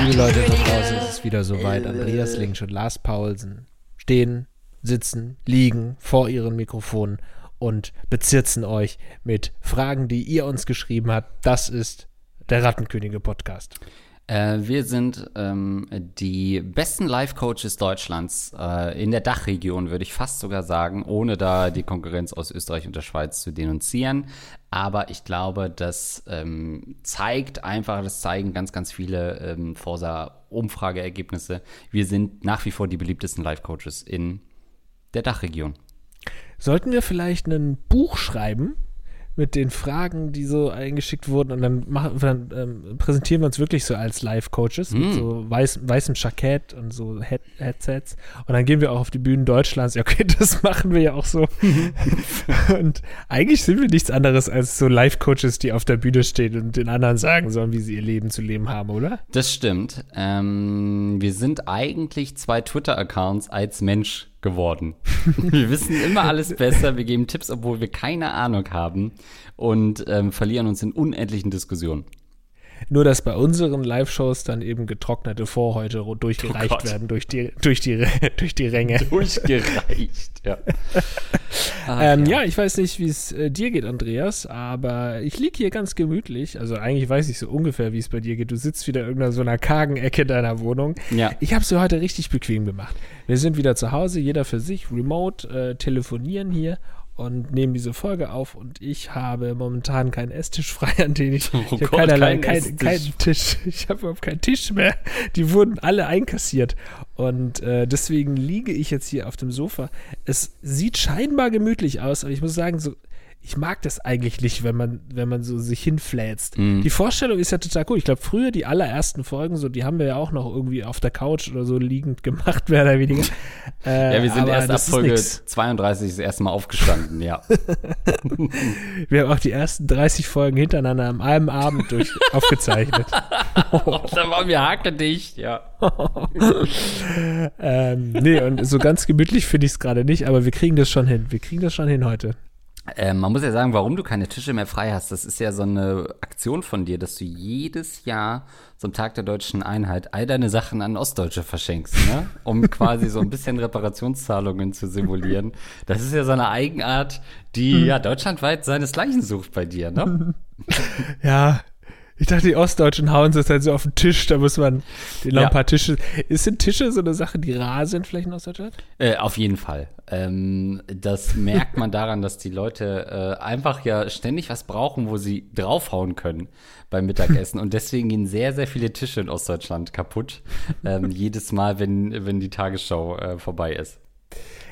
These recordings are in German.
Liebe Leute da draußen, es ist wieder soweit. Andreas Links und Lars Paulsen stehen, sitzen, liegen vor ihren Mikrofonen und bezirzen euch mit Fragen, die ihr uns geschrieben habt. Das ist der Rattenkönige Podcast. Äh, wir sind ähm, die besten Life-Coaches Deutschlands äh, in der Dachregion, würde ich fast sogar sagen, ohne da die Konkurrenz aus Österreich und der Schweiz zu denunzieren. Aber ich glaube, das ähm, zeigt einfach, das zeigen ganz, ganz viele ähm, Forsa-Umfrageergebnisse. Wir sind nach wie vor die beliebtesten Life-Coaches in der Dachregion. Sollten wir vielleicht ein Buch schreiben mit den Fragen, die so eingeschickt wurden und dann, machen, dann ähm, präsentieren wir uns wirklich so als Live-Coaches mit Mm. so weiß, weißem Jackett und so Head Headsets und dann gehen wir auch auf die Bühnen Deutschlands. Ja, okay, das machen wir ja auch so. und eigentlich sind wir nichts anderes als so Live-Coaches, die auf der Bühne stehen und den anderen sagen sollen, wie sie ihr Leben zu leben haben, oder? Das stimmt. Ähm, wir sind eigentlich zwei Twitter-Accounts als Mensch geworden. wir wissen immer alles besser, wir geben Tipps, obwohl wir keine Ahnung haben und ähm, verlieren uns in unendlichen Diskussionen. Nur, dass bei unseren Live-Shows dann eben getrocknete Vorhäute durchgereicht Oh werden durch die, durch die, durch die Ränge. Durchgereicht, ja. Ach, Ähm, ja. ich weiß nicht, wie es äh, dir geht, Andreas, aber ich liege hier ganz gemütlich. Also eigentlich weiß ich so ungefähr, wie es bei dir geht. Du sitzt wieder in irgendeiner so einer kargen Ecke deiner Wohnung. Ja. Ich habe es mir heute richtig bequem gemacht. Wir sind wieder zu Hause, jeder für sich, remote, äh, telefonieren hier und nehmen diese Folge auf und ich habe momentan keinen Esstisch frei, an den ich, Oh ich Gott, keinerlei, kein keinen Tisch. Ich habe überhaupt keinen Tisch mehr. Die wurden alle einkassiert und äh, deswegen liege ich jetzt hier auf dem Sofa. Es sieht scheinbar gemütlich aus, aber ich muss sagen, so ich mag das eigentlich nicht, wenn man, wenn man so sich hinfläzt. Mhm. Die Vorstellung ist ja total cool. Ich glaube, früher die allerersten Folgen, so, die haben wir ja auch noch irgendwie auf der Couch oder so liegend gemacht, mehr oder weniger. Äh, Ja, wir sind aber erst ab ist Folge nix. 32 das erste Mal aufgestanden, ja. Wir haben auch die ersten 30 Folgen hintereinander am einem Abend durch aufgezeichnet. da waren wir hakedicht, ja. ähm, nee, und so ganz gemütlich finde ich es gerade nicht, aber wir kriegen das schon hin. Wir kriegen das schon hin heute. Ähm, man muss ja sagen, warum du keine Tische mehr frei hast. Das ist ja so eine Aktion von dir, dass du jedes Jahr zum Tag der deutschen Einheit all deine Sachen an Ostdeutsche verschenkst, ne? um quasi so ein bisschen Reparationszahlungen zu simulieren. Das ist ja so eine Eigenart, die ja deutschlandweit seinesgleichen sucht bei dir, ne? Ja, ich dachte, die Ostdeutschen hauen es halt so auf den Tisch, da muss man den noch Ja. ein paar Tische. Ist sind Tische so eine Sache, die rar sind vielleicht in Ostdeutschland? Äh, auf jeden Fall. Ähm, das merkt man daran, dass die Leute äh, einfach ja ständig was brauchen, wo sie draufhauen können beim Mittagessen. Und deswegen gehen sehr, sehr viele Tische in Ostdeutschland kaputt. Ähm, jedes Mal, wenn, wenn die Tagesschau äh, vorbei ist.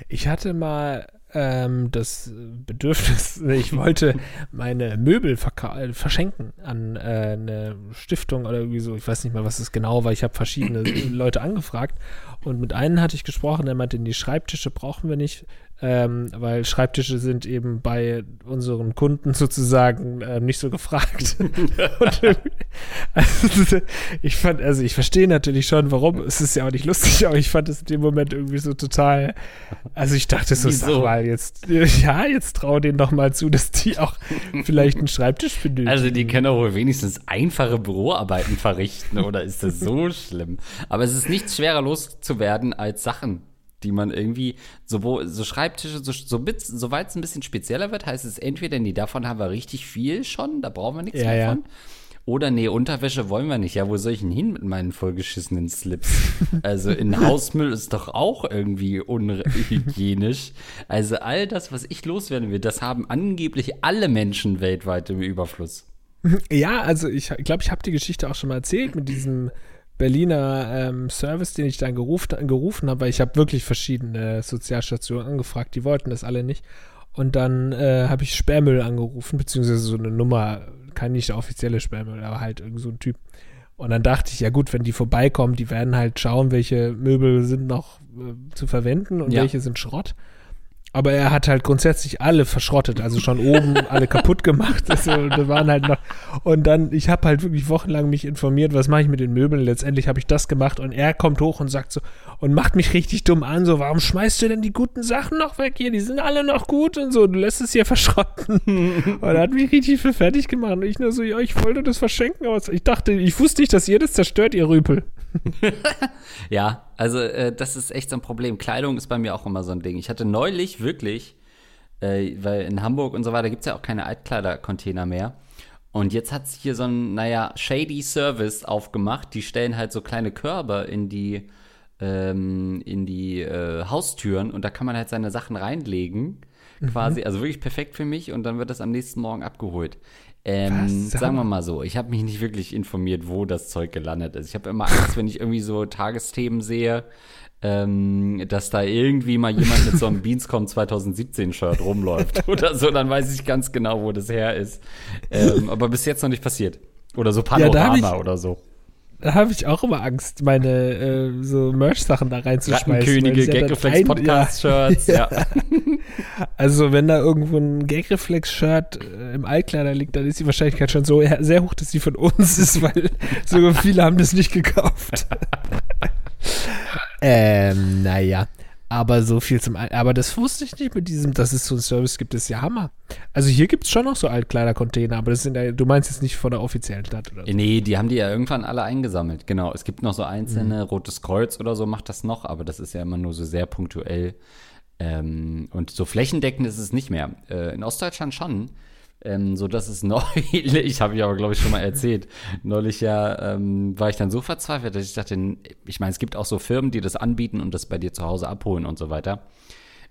Ich hatte mal ähm, das Bedürfnis, ich wollte meine Möbel äh, verschenken an äh, eine Stiftung oder irgendwie so. Ich weiß nicht mal, was es genau war. Ich habe verschiedene Leute angefragt und mit einem hatte ich gesprochen, der meinte, die Schreibtische brauchen wir nicht, ähm, weil Schreibtische sind eben bei unseren Kunden sozusagen äh, nicht so gefragt. und irgendwie- also, ich fand, also ich verstehe natürlich schon, warum. Es ist ja auch nicht lustig, aber ich fand es in dem Moment irgendwie so total. Also ich dachte so, Wieso? sag mal jetzt, ja, jetzt trau denen doch mal zu, dass die auch vielleicht einen Schreibtisch benötigen. Also die können wohl wenigstens einfache Büroarbeiten verrichten, oder ist das so schlimm? Aber es ist nichts schwerer loszuwerden als Sachen, die man irgendwie, so, wo, so Schreibtische, so, so, soweit es ein bisschen spezieller wird, heißt es entweder, nee, davon haben wir richtig viel schon, da brauchen wir nichts Ja, mehr ja. von. Oder nee, Unterwäsche wollen wir nicht. Ja, wo soll ich denn hin mit meinen vollgeschissenen Slips? Also in Hausmüll ist doch auch irgendwie unhygienisch. Also all das, was ich loswerden will, das haben angeblich alle Menschen weltweit im Überfluss. Ja, also ich glaube, ich habe die Geschichte auch schon mal erzählt mit diesem Berliner ähm, Service, den ich dann gerufen, gerufen habe, weil ich habe wirklich verschiedene Sozialstationen angefragt, die wollten das alle nicht. Und dann äh, habe ich Sperrmüll angerufen, beziehungsweise so eine Nummer, kein nicht der offizielle Sperrmüll, aber halt irgend so ein Typ. Und dann dachte ich, ja gut, wenn die vorbeikommen, die werden halt schauen, welche Möbel sind noch äh, zu verwenden und Ja. welche sind Schrott. Aber er hat halt grundsätzlich alle verschrottet, also schon oben alle kaputt gemacht. Also, da waren halt noch. Und dann, ich habe halt wirklich wochenlang mich informiert, was mache ich mit den Möbeln. Letztendlich habe ich das gemacht und er kommt hoch und sagt so und macht mich richtig dumm an, so, warum schmeißt du denn die guten Sachen noch weg hier? Die sind alle noch gut und so, du lässt es hier verschrotten. und er hat mich richtig für fertig gemacht. Und ich nur so, ja, ich wollte das verschenken, aber ich dachte, ich wusste nicht, dass ihr das zerstört, ihr Rüpel. ja, also äh, das ist echt so ein Problem. Kleidung ist bei mir auch immer so ein Ding. Ich hatte neulich wirklich, äh, weil in Hamburg und so weiter gibt es ja auch keine Altkleidercontainer mehr. Und jetzt hat es hier so ein, naja, shady Service aufgemacht. Die stellen halt so kleine Körbe in die, ähm, in die äh, Haustüren und da kann man halt seine Sachen reinlegen. Quasi, mhm. also wirklich perfekt für mich und dann wird das am nächsten Morgen abgeholt. Ähm, sagen wir mal so, ich habe mich nicht wirklich informiert, wo das Zeug gelandet ist. Ich habe immer Angst, wenn ich irgendwie so Tagesthemen sehe, ähm, dass da irgendwie mal jemand mit so einem Beanscom 2017-Shirt rumläuft oder so, dann weiß ich ganz genau, wo das her ist. Ähm, aber bis jetzt noch nicht passiert. Oder so Panorama ja, ich, oder so da habe ich auch immer Angst, meine äh, so Merch-Sachen da reinzuschmeißen. Rattenkönige, Gagreflex-Podcast-Shirts, ja. ja. also, wenn da irgendwo ein Gagreflex-Shirt äh, im Altkleider liegt, dann ist die Wahrscheinlichkeit schon so sehr hoch, dass die von uns ist, weil so viele haben das nicht gekauft. ähm, naja. Aber so viel zum Al Aber das wusste ich nicht mit diesem, dass es so einen Service gibt, ist ja Hammer. Also hier gibt es schon noch so Altkleidercontainer, aber das sind ja, du meinst jetzt nicht von der offiziellen Stadt oder so. Nee, die haben die ja irgendwann alle eingesammelt, genau. Es gibt noch so einzelne, mhm. Rotes Kreuz oder so macht das noch, aber das ist ja immer nur so sehr punktuell. Ähm, und so flächendeckend ist es nicht mehr. Äh, in Ostdeutschland schon. Ähm, so dass es neulich, habe ich aber glaube ich schon mal erzählt, neulich ja ähm, war ich dann so verzweifelt, dass ich dachte, ich meine, es gibt auch so Firmen, die das anbieten und das bei dir zu Hause abholen und so weiter.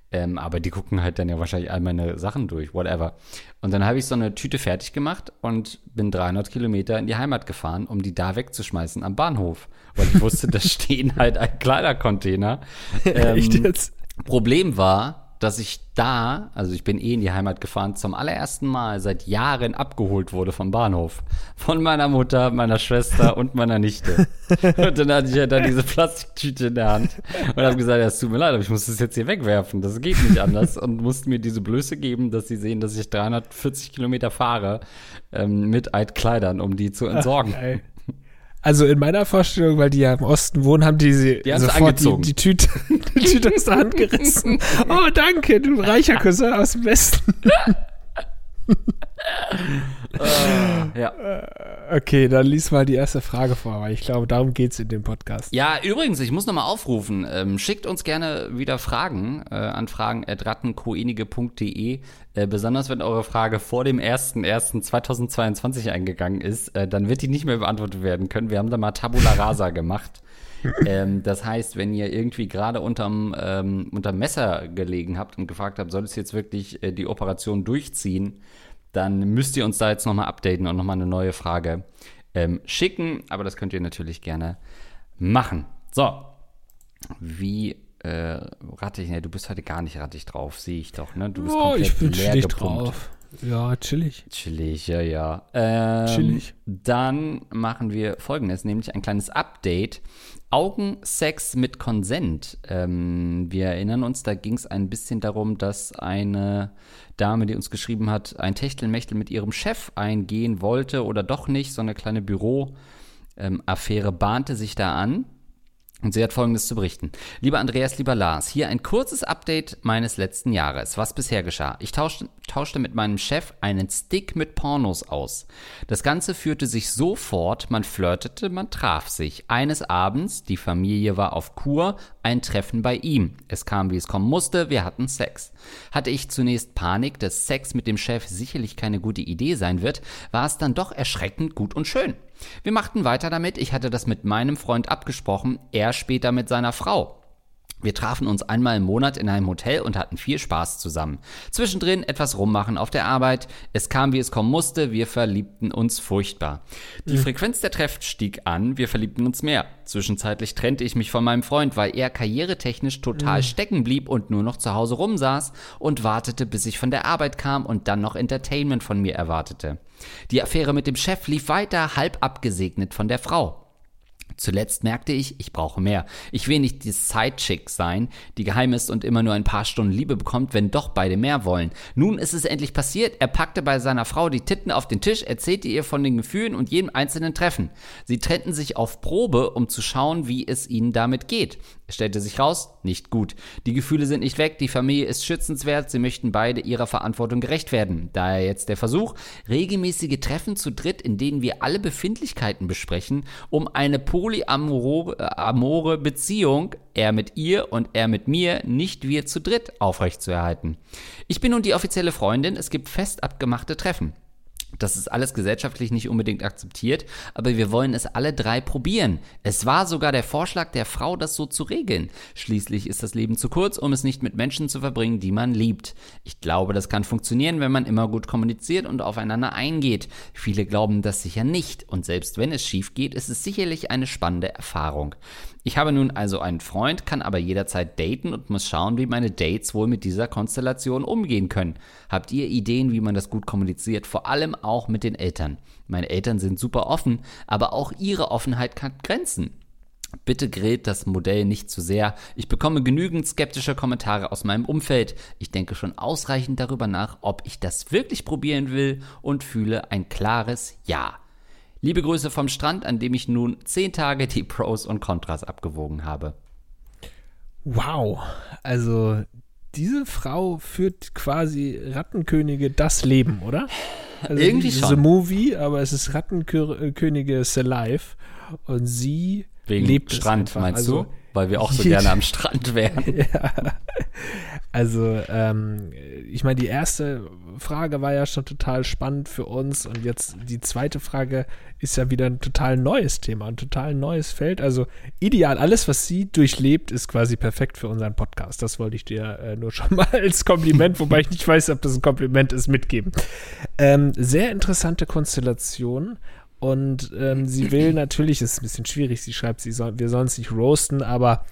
Ähm, aber die gucken halt dann ja wahrscheinlich all meine Sachen durch, whatever. Und dann habe ich so eine Tüte fertig gemacht und bin 300 Kilometer in die Heimat gefahren, um die da wegzuschmeißen am Bahnhof. Weil ich wusste, da stehen halt ein Kleidercontainer. Ähm, Echt jetzt? Problem war, dass ich da, also ich bin eh in die Heimat gefahren, zum allerersten Mal seit Jahren abgeholt wurde vom Bahnhof. Von meiner Mutter, meiner Schwester und meiner Nichte. Und dann hatte ich ja dann diese Plastiktüte in der Hand und habe gesagt, ja, es tut mir leid, aber ich muss das jetzt hier wegwerfen. Das geht nicht anders. Und mussten mir diese Blöße geben, dass sie sehen, dass ich 340 Kilometer fahre ähm, mit Altkleidern, um die zu entsorgen. Ach, also in meiner Vorstellung, weil die ja im Osten wohnen, haben die sie die sofort die, die, Tüte, die Tüte aus der Hand gerissen. Oh, danke, du reicher Cousin aus dem Westen. uh, ja. Okay, dann lies mal die erste Frage vor, weil ich glaube, darum geht es in dem Podcast. Ja, übrigens, ich muss nochmal aufrufen. Ähm, schickt uns gerne wieder Fragen äh, an fragen.rattenkoenige.de. Äh, besonders wenn eure Frage vor dem 01.01.2022 eingegangen ist, äh, dann wird die nicht mehr beantwortet werden können. Wir haben da mal Tabula Rasa gemacht. Ähm, das heißt, wenn ihr irgendwie gerade unterm, ähm, unterm Messer gelegen habt und gefragt habt, soll es jetzt wirklich äh, die Operation durchziehen, dann müsst ihr uns da jetzt nochmal updaten und nochmal eine neue Frage ähm, schicken. Aber das könnt ihr natürlich gerne machen. So, wie äh, rattig, ne, du bist heute gar nicht rattig drauf, sehe ich doch, ne? Du bist oh, komplett ich bin leer drauf. Ja, chillig. Chillig, ja, ja. Ähm, chillig. Dann machen wir folgendes, nämlich ein kleines Update. Augensex mit Konsent. Ähm, wir erinnern uns, da ging es ein bisschen darum, dass eine Dame, die uns geschrieben hat, ein Techtelmechtel mit ihrem Chef eingehen wollte oder doch nicht. So eine kleine Büroaffäre ähm, bahnte sich da an. Und sie hat Folgendes zu berichten. Lieber Andreas, lieber Lars, hier ein kurzes Update meines letzten Jahres. Was bisher geschah. Ich tauschte, tauschte mit meinem Chef einen Stick mit Pornos aus. Das Ganze führte sich so fort, man flirtete, man traf sich. Eines Abends, die Familie war auf Kur, ein Treffen bei ihm. Es kam, wie es kommen musste, wir hatten Sex. Hatte ich zunächst Panik, dass Sex mit dem Chef sicherlich keine gute Idee sein wird, war es dann doch erschreckend gut und schön. Wir machten weiter damit, ich hatte das mit meinem Freund abgesprochen, er später mit seiner Frau. Wir trafen uns einmal im Monat in einem Hotel und hatten viel Spaß zusammen. Zwischendrin etwas rummachen auf der Arbeit. Es kam, wie es kommen musste. Wir verliebten uns furchtbar. Die mhm. Frequenz der Treffen stieg an. Wir verliebten uns mehr. Zwischenzeitlich trennte ich mich von meinem Freund, weil er karrieretechnisch total mhm. stecken blieb und nur noch zu Hause rumsaß und wartete, bis ich von der Arbeit kam und dann noch Entertainment von mir erwartete. Die Affäre mit dem Chef lief weiter, halb abgesegnet von der Frau. Zuletzt merkte ich, ich brauche mehr. Ich will nicht die Sidechick sein, die geheim ist und immer nur ein paar Stunden Liebe bekommt, wenn doch beide mehr wollen. Nun ist es endlich passiert. Er packte bei seiner Frau die Titten auf den Tisch, erzählte ihr von den Gefühlen und jedem einzelnen Treffen. Sie trennten sich auf Probe, um zu schauen, wie es ihnen damit geht. Stellte sich raus, nicht gut. Die Gefühle sind nicht weg, die Familie ist schützenswert, sie möchten beide ihrer Verantwortung gerecht werden. Daher jetzt der Versuch, regelmäßige Treffen zu dritt, in denen wir alle Befindlichkeiten besprechen, um eine polyamore Beziehung, er mit ihr und er mit mir, nicht wir zu dritt, aufrechtzuerhalten. Ich bin nun die offizielle Freundin, es gibt fest abgemachte Treffen. Das ist alles gesellschaftlich nicht unbedingt akzeptiert, aber wir wollen es alle drei probieren. Es war sogar der Vorschlag der Frau, das so zu regeln. Schließlich ist das Leben zu kurz, um es nicht mit Menschen zu verbringen, die man liebt. Ich glaube, das kann funktionieren, wenn man immer gut kommuniziert und aufeinander eingeht. Viele glauben das sicher nicht und selbst wenn es schief geht, ist es sicherlich eine spannende Erfahrung. Ich habe nun also einen Freund, kann aber jederzeit daten und muss schauen, wie meine Dates wohl mit dieser Konstellation umgehen können. Habt ihr Ideen, wie man das gut kommuniziert? Vor allem auch mit den Eltern. Meine Eltern sind super offen, aber auch ihre Offenheit hat Grenzen. Bitte grillt das Modell nicht zu sehr. Ich bekomme genügend skeptische Kommentare aus meinem Umfeld. Ich denke schon ausreichend darüber nach, ob ich das wirklich probieren will und fühle ein klares Ja. Liebe Grüße vom Strand, an dem ich nun zehn Tage die Pros und Kontras abgewogen habe. Wow, also diese Frau führt quasi Rattenkönige das Leben, oder? Also Irgendwie schon. schon. Movie, aber es ist Rattenkönige Alive und sie Wegen lebt Strand, meinst also, du? Weil wir auch so gerne am Strand wären. ja. Also, ähm, ich meine, die erste Frage war ja schon total spannend für uns und jetzt die zweite Frage ist ja wieder ein total neues Thema, ein total neues Feld. Also ideal, alles, was sie durchlebt, ist quasi perfekt für unseren Podcast. Das wollte ich dir äh, nur schon mal als Kompliment, wobei ich nicht weiß, ob das ein Kompliment ist, mitgeben. Ähm, sehr interessante Konstellation. Und ähm, sie will natürlich, ist ein bisschen schwierig, sie schreibt, sie soll, wir sollen es nicht roasten, aber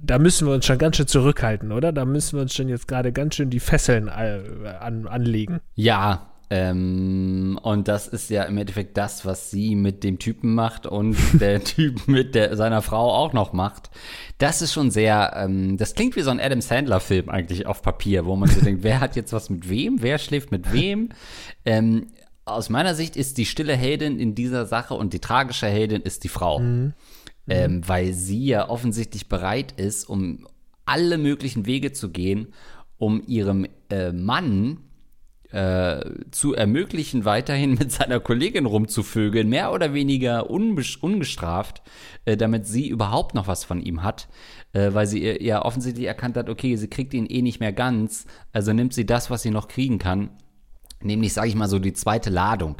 da müssen wir uns schon ganz schön zurückhalten, oder? Da müssen wir uns schon jetzt gerade ganz schön die Fesseln äh, an, anlegen. Ja, ähm, und das ist ja im Endeffekt das, was sie mit dem Typen macht und der Typ mit der, seiner Frau auch noch macht. Das ist schon sehr, ähm, das klingt wie so ein Adam Sandler-Film eigentlich auf Papier, wo man so denkt, wer hat jetzt was mit wem, wer schläft mit wem. Ähm, aus meiner Sicht ist die stille Heldin in dieser Sache und die tragische Heldin ist die Frau. Mhm. Ähm, weil sie ja offensichtlich bereit ist, um alle möglichen Wege zu gehen, um ihrem äh, Mann äh, zu ermöglichen, weiterhin mit seiner Kollegin rumzuvögeln, mehr oder weniger ungestraft, äh, damit sie überhaupt noch was von ihm hat, äh, weil sie ja offensichtlich erkannt hat, okay, sie kriegt ihn eh nicht mehr ganz, also nimmt sie das, was sie noch kriegen kann, nämlich, sage ich mal so, die zweite Ladung.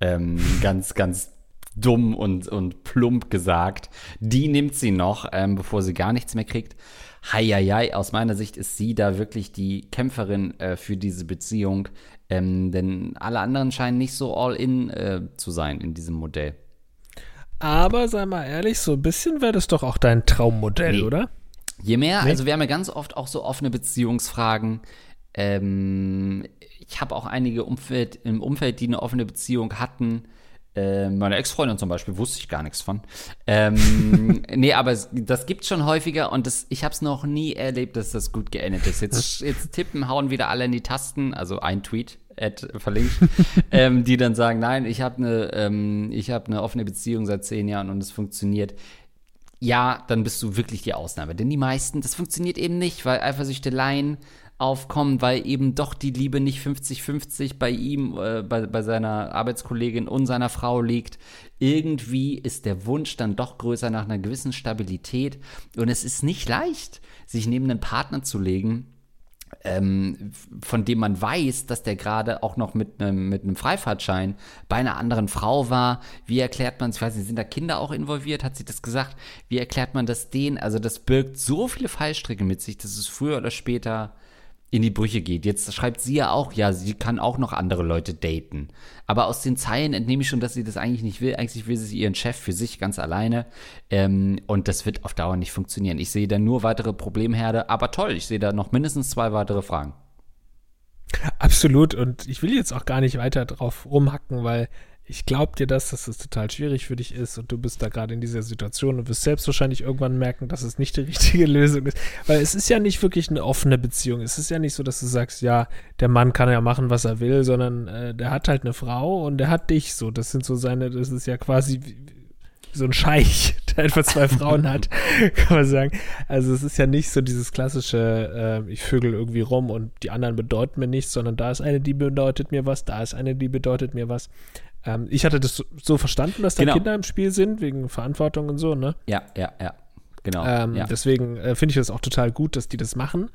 Ähm, ganz, ganz dumm und, und plump gesagt. Die nimmt sie noch, ähm, bevor sie gar nichts mehr kriegt. Heieiei, aus meiner Sicht ist sie da wirklich die Kämpferin äh, für diese Beziehung. Ähm, denn alle anderen scheinen nicht so all in äh, zu sein in diesem Modell. Aber sei mal ehrlich, so ein bisschen wäre das doch auch dein Traummodell, nee. oder? Je mehr, nee? also wir haben ja ganz oft auch so offene Beziehungsfragen. Ähm, ich habe auch einige Umfeld, im Umfeld, die eine offene Beziehung hatten. Äh, meine Ex-Freundin zum Beispiel wusste ich gar nichts von. Ähm, nee, aber das gibt schon häufiger und das, ich habe es noch nie erlebt, dass das gut geendet ist. Jetzt, jetzt tippen, hauen wieder alle in die Tasten, also ein Tweet. Ad verlinkt, ähm, die dann sagen, nein, ich habe eine, ähm, ich habe eine offene Beziehung seit zehn Jahren und es funktioniert ja, dann bist du wirklich die Ausnahme. Denn die meisten, das funktioniert eben nicht, weil Eifersüchteleien aufkommen, weil eben doch die Liebe nicht 50-50 bei ihm, äh, bei, bei seiner Arbeitskollegin und seiner Frau liegt. Irgendwie ist der Wunsch dann doch größer nach einer gewissen Stabilität. Und es ist nicht leicht, sich neben einen Partner zu legen, ähm, von dem man weiß, dass der gerade auch noch mit einem mit einem Freifahrtschein bei einer anderen Frau war. Wie erklärt man, ich weiß nicht, sind da Kinder auch involviert? Hat sie das gesagt? Wie erklärt man das denen? Also das birgt so viele Fallstricke mit sich, dass es früher oder später in die Brüche geht. Jetzt schreibt sie ja auch, ja, sie kann auch noch andere Leute daten. Aber aus den Zeilen entnehme ich schon, dass sie das eigentlich nicht will. Eigentlich will sie ihren Chef für sich ganz alleine. Ähm, und das wird auf Dauer nicht funktionieren. Ich sehe da nur weitere Problemherde. Aber toll, ich sehe da noch mindestens zwei weitere Fragen. Absolut. Und ich will jetzt auch gar nicht weiter drauf rumhacken, weil ich glaube dir das, dass es total schwierig für dich ist und du bist da gerade in dieser Situation und wirst selbst wahrscheinlich irgendwann merken, dass es nicht die richtige Lösung ist. Weil es ist ja nicht wirklich eine offene Beziehung. Es ist ja nicht so, dass du sagst, ja, der Mann kann ja machen, was er will, sondern äh, der hat halt eine Frau und der hat dich so. Das sind so seine, das ist ja quasi wie, so ein Scheich, der einfach zwei Frauen hat, kann man sagen. Also es ist ja nicht so dieses klassische, äh, ich vögel irgendwie rum und die anderen bedeuten mir nichts, sondern da ist eine, die bedeutet mir was, da ist eine, die bedeutet mir was. Ähm, ich hatte das so, verstanden, dass da Genau. Kinder im Spiel sind, wegen Verantwortung und so, ne? Ja, ja, ja. Genau. Ähm, ja. Deswegen äh, finde ich das auch total gut, dass die das machen.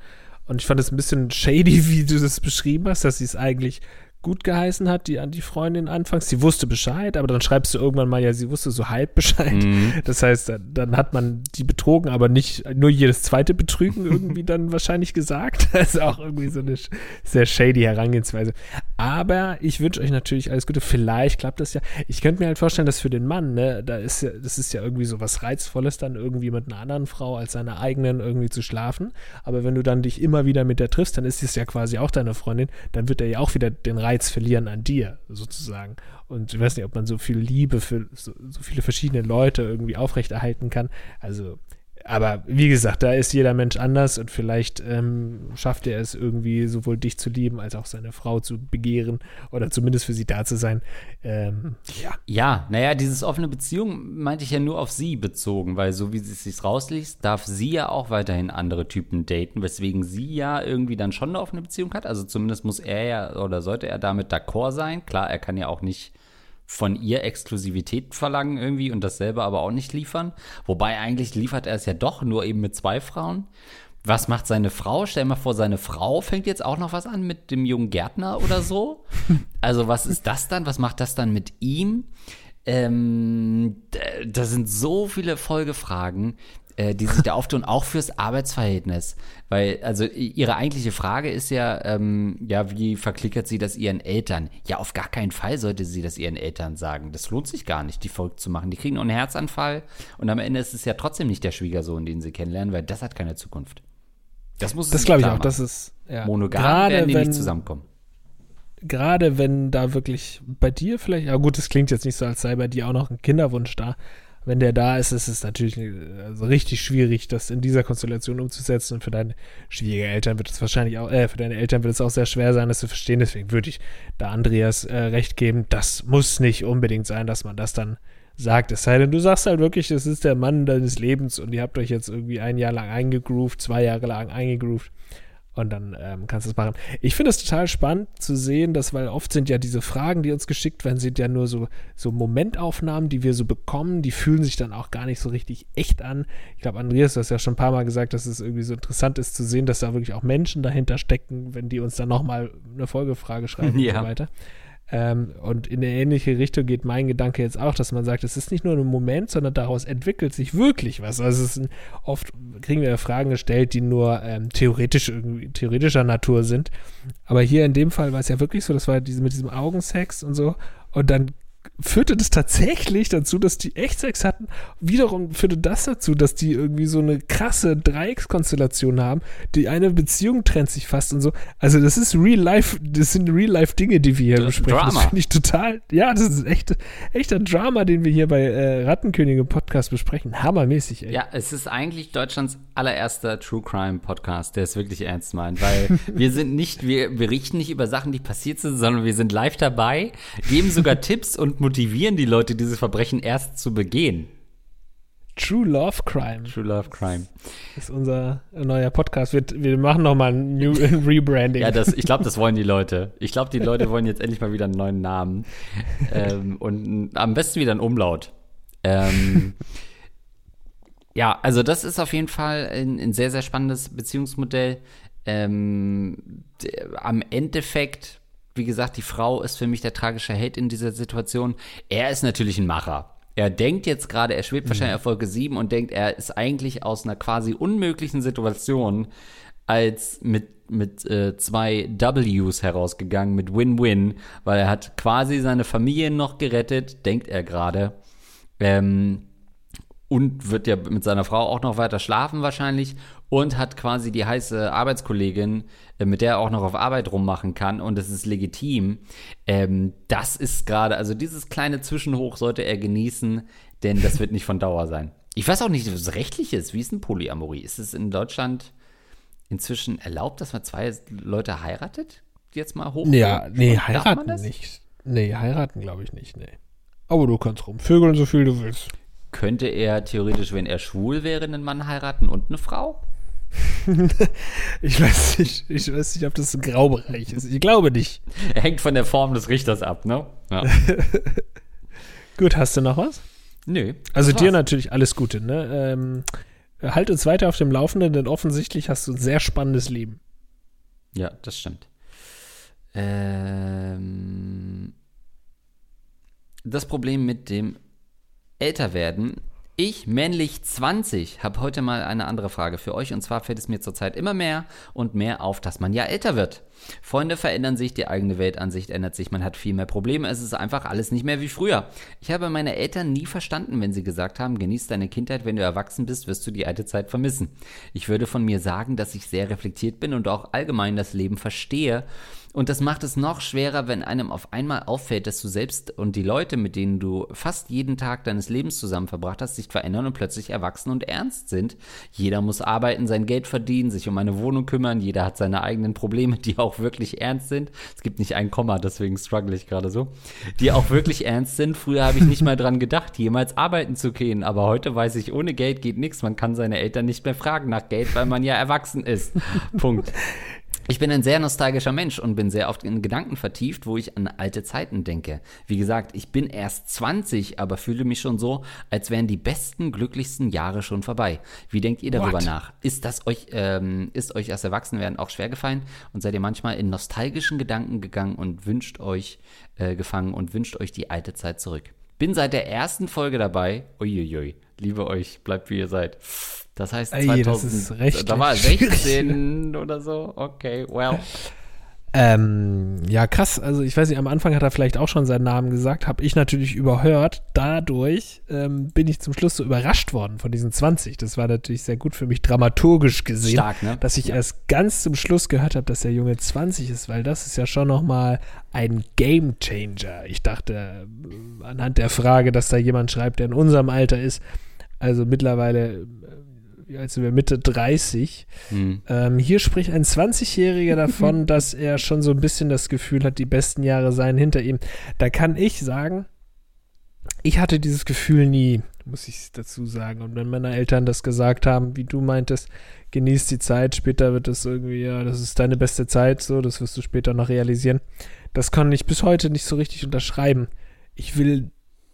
Und ich fand es ein bisschen shady, wie du das beschrieben hast, dass sie es eigentlich gut geheißen hat, die an die Freundin anfangs. Sie wusste Bescheid, aber dann schreibst du irgendwann mal, ja, sie wusste so halb Bescheid. Mhm. Das heißt, dann, dann hat man die betrogen, aber nicht nur jedes zweite Betrügen irgendwie dann wahrscheinlich gesagt. Das ist auch irgendwie so eine sehr shady Herangehensweise. Aber ich wünsche euch natürlich alles Gute. Vielleicht klappt das ja. Ich könnte mir halt vorstellen, dass für den Mann, ne, da ist ja, das ist ja irgendwie so was Reizvolles, dann irgendwie mit einer anderen Frau als seiner eigenen irgendwie zu schlafen. Aber wenn du dann dich immer wieder mit der triffst, dann ist es ja quasi auch deine Freundin, dann wird er ja auch wieder den Reiz verlieren an dir, sozusagen. Und ich weiß nicht, ob man so viel Liebe für so, so viele verschiedene Leute irgendwie aufrechterhalten kann. Also, aber wie gesagt, da ist jeder Mensch anders und vielleicht ähm, schafft er es irgendwie sowohl dich zu lieben als auch seine Frau zu begehren oder zumindest für sie da zu sein. Ähm, ja. Ja, naja, dieses offene Beziehung meinte ich ja nur auf sie bezogen, weil so wie sie es sich rausliest, darf sie ja auch weiterhin andere Typen daten, weswegen sie ja irgendwie dann schon eine offene Beziehung hat. Also zumindest muss er ja oder sollte er damit d'accord sein. Klar, er kann ja auch nicht von ihr Exklusivität verlangen irgendwie und das selber aber auch nicht liefern. Wobei eigentlich liefert er es ja doch nur eben mit zwei Frauen. Was macht seine Frau? Stell mal vor, seine Frau fängt jetzt auch noch was an mit dem jungen Gärtner oder so. Also was ist das dann? Was macht das dann mit ihm? Ähm, da sind so viele Folgefragen, äh, die sich da auftun, auch fürs Arbeitsverhältnis. Weil, also ihre eigentliche Frage ist ja, ähm, ja, wie verklickert sie das ihren Eltern? Ja, auf gar keinen Fall sollte sie das ihren Eltern sagen. Das lohnt sich gar nicht, die verrückt zu machen. Die kriegen noch einen Herzanfall und am Ende ist es ja trotzdem nicht der Schwiegersohn, den sie kennenlernen, weil das hat keine Zukunft. Das muss Das glaube ich auch. machen. Das ist ja, Monogam gerade werden die wenn, nicht zusammenkommen. gerade wenn da wirklich bei dir vielleicht, ja gut, es klingt jetzt nicht so, als sei bei dir auch noch ein Kinderwunsch da. Wenn der da ist, ist es natürlich äh, also richtig schwierig, das in dieser Konstellation umzusetzen. Und für deine Schwiegereltern wird es wahrscheinlich auch, äh, für deine Eltern wird es auch sehr schwer sein, das zu verstehen. Deswegen würde ich da Andreas äh, recht geben. Das muss nicht unbedingt sein, dass man das dann sagt. Es sei denn, du sagst halt wirklich, das ist der Mann deines Lebens und ihr habt euch jetzt irgendwie ein Jahr lang eingegroovt, zwei Jahre lang eingegroovt. Und dann ähm, kannst du es machen. Ich finde es total spannend zu sehen, dass, weil oft sind ja diese Fragen, die uns geschickt werden, sind ja nur so, so Momentaufnahmen, die wir so bekommen, die fühlen sich dann auch gar nicht so richtig echt an. Ich glaube, Andreas, du hast ja schon ein paar Mal gesagt, dass es irgendwie so interessant ist zu sehen, dass da wirklich auch Menschen dahinter stecken, wenn die uns dann nochmal eine Folgefrage schreiben und Ja. so weiter. Ähm, und in eine ähnliche Richtung geht mein Gedanke jetzt auch, dass man sagt, es ist nicht nur ein Moment, sondern daraus entwickelt sich wirklich was. Also es ist ein, oft kriegen wir Fragen gestellt, die nur ähm, theoretisch theoretischer Natur sind. Aber hier in dem Fall war es ja wirklich so, das war diese mit diesem Augensex und so. Und dann führte das tatsächlich dazu, dass die echt Sex hatten. Wiederum führte das dazu, dass die irgendwie so eine krasse Dreieckskonstellation haben. Die eine Beziehung trennt sich fast und so. Also das ist Real Life, das sind Real Life Dinge, die wir hier Das besprechen. Drama. Das finde ich total, ja, das ist echt, echter Drama, den wir hier bei äh, Rattenkönige Podcast besprechen. Hammermäßig, ey. Ja, es ist eigentlich Deutschlands allererster True Crime Podcast, der es wirklich ernst meint, weil wir sind nicht, wir berichten nicht über Sachen, die passiert sind, sondern wir sind live dabei, geben sogar Tipps und motivieren die Leute, diese Verbrechen erst zu begehen. True Love Crime True Love Crime. ist unser neuer Podcast. Wir, wir machen nochmal ein, New, Rebranding. Ja, das, ich glaube, das wollen die Leute. Ich glaube, die Leute wollen jetzt endlich mal wieder einen neuen Namen. Ähm, und am besten wieder einen Umlaut. Ähm, ja, also das ist auf jeden Fall ein, ein sehr, sehr spannendes Beziehungsmodell. Ähm, am Endeffekt, wie gesagt, die Frau ist für mich der tragische Held in dieser Situation. Er ist natürlich ein Macher. Er denkt jetzt gerade, er schwebt wahrscheinlich auf Folge 7 und denkt, er ist eigentlich aus einer quasi unmöglichen Situation als mit, mit äh, zwei Ws herausgegangen, mit Win-Win, weil er hat quasi seine Familie noch gerettet, denkt er gerade. Ähm, und wird ja mit seiner Frau auch noch weiter schlafen wahrscheinlich. Und hat quasi die heiße Arbeitskollegin, äh, mit der er auch noch auf Arbeit rummachen kann und das ist legitim. Ähm, das ist gerade, also dieses kleine Zwischenhoch sollte er genießen, denn das wird nicht von Dauer sein. Ich weiß auch nicht, was es rechtlich ist. Wie ist denn Polyamorie? Ist es in Deutschland inzwischen erlaubt, dass man zwei Leute heiratet? Jetzt mal hoch. Ja, nee, heiraten nicht. Nee, heiraten glaube ich nicht, nee. Aber du kannst rumvögeln, so viel du willst. Könnte er theoretisch, wenn er schwul wäre, einen Mann heiraten und eine Frau? ich weiß nicht, ich weiß nicht, ob das ein Graubereich ist. Ich glaube nicht. Er hängt von der Form des Richters ab, ne? Ja. Gut, hast du noch was? Nö. Also dir natürlich alles Gute, ne? Ähm, halt uns weiter auf dem Laufenden, denn offensichtlich hast du ein sehr spannendes Leben. Ja, das stimmt. Ähm, das Problem mit dem Älterwerden ich, männlich 20, habe heute mal eine andere Frage für euch. Und zwar fällt es mir zurzeit immer mehr und mehr auf, dass man ja älter wird. Freunde verändern sich, die eigene Weltansicht ändert sich, man hat viel mehr Probleme. Es ist einfach alles nicht mehr wie früher. Ich habe meine Eltern nie verstanden, wenn sie gesagt haben, genieß deine Kindheit, wenn du erwachsen bist, wirst du die alte Zeit vermissen. Ich würde von mir sagen, dass ich sehr reflektiert bin und auch allgemein das Leben verstehe und das macht es noch schwerer, wenn einem auf einmal auffällt, dass du selbst und die Leute, mit denen du fast jeden Tag deines Lebens zusammen verbracht hast, sich verändern und plötzlich erwachsen und ernst sind. Jeder muss arbeiten, sein Geld verdienen, sich um eine Wohnung kümmern, jeder hat seine eigenen Probleme, die auch wirklich ernst sind. Es gibt nicht ein Komma, deswegen struggle ich gerade so. Die auch wirklich ernst sind. Früher habe ich nicht mal dran gedacht, jemals arbeiten zu gehen, aber heute weiß ich, ohne Geld geht nichts. Man kann seine Eltern nicht mehr fragen nach Geld, weil man ja erwachsen ist. Punkt. Ich bin ein sehr nostalgischer Mensch und bin sehr oft in Gedanken vertieft, wo ich an alte Zeiten denke. Wie gesagt, ich bin erst 20, aber fühle mich schon so, als wären die besten, glücklichsten Jahre schon vorbei. Wie denkt ihr darüber What? nach? Ist das euch, ähm, ist euch als Erwachsenwerden auch schwer gefallen und seid ihr manchmal in nostalgischen Gedanken gegangen und wünscht euch äh, gefangen und wünscht euch die alte Zeit zurück? Bin seit der ersten Folge dabei. Uiuiui, liebe euch, bleibt wie ihr seid. Das heißt, 2000, das ist recht da war 16 oder so. Okay, well. Ähm, ja, krass. Also ich weiß nicht, am Anfang hat er vielleicht auch schon seinen Namen gesagt, habe ich natürlich überhört. Dadurch ähm, bin ich zum Schluss so überrascht worden von diesen 20. Das war natürlich sehr gut für mich dramaturgisch gesehen, Stark, ne? dass ich ja. erst ganz zum Schluss gehört habe, dass der Junge 20 ist, weil das ist ja schon noch mal ein Game Changer. Ich dachte äh, anhand der Frage, dass da jemand schreibt, der in unserem Alter ist, also mittlerweile also wir Mitte 30. Mhm. Ähm, hier spricht ein 20-Jähriger davon, dass er schon so ein bisschen das Gefühl hat, die besten Jahre seien hinter ihm. Da kann ich sagen, ich hatte dieses Gefühl nie, muss ich dazu sagen. Und wenn meine Eltern das gesagt haben, wie du meintest, genieß die Zeit, später wird es irgendwie, ja, das ist deine beste Zeit, so, das wirst du später noch realisieren. Das kann ich bis heute nicht so richtig unterschreiben. Ich will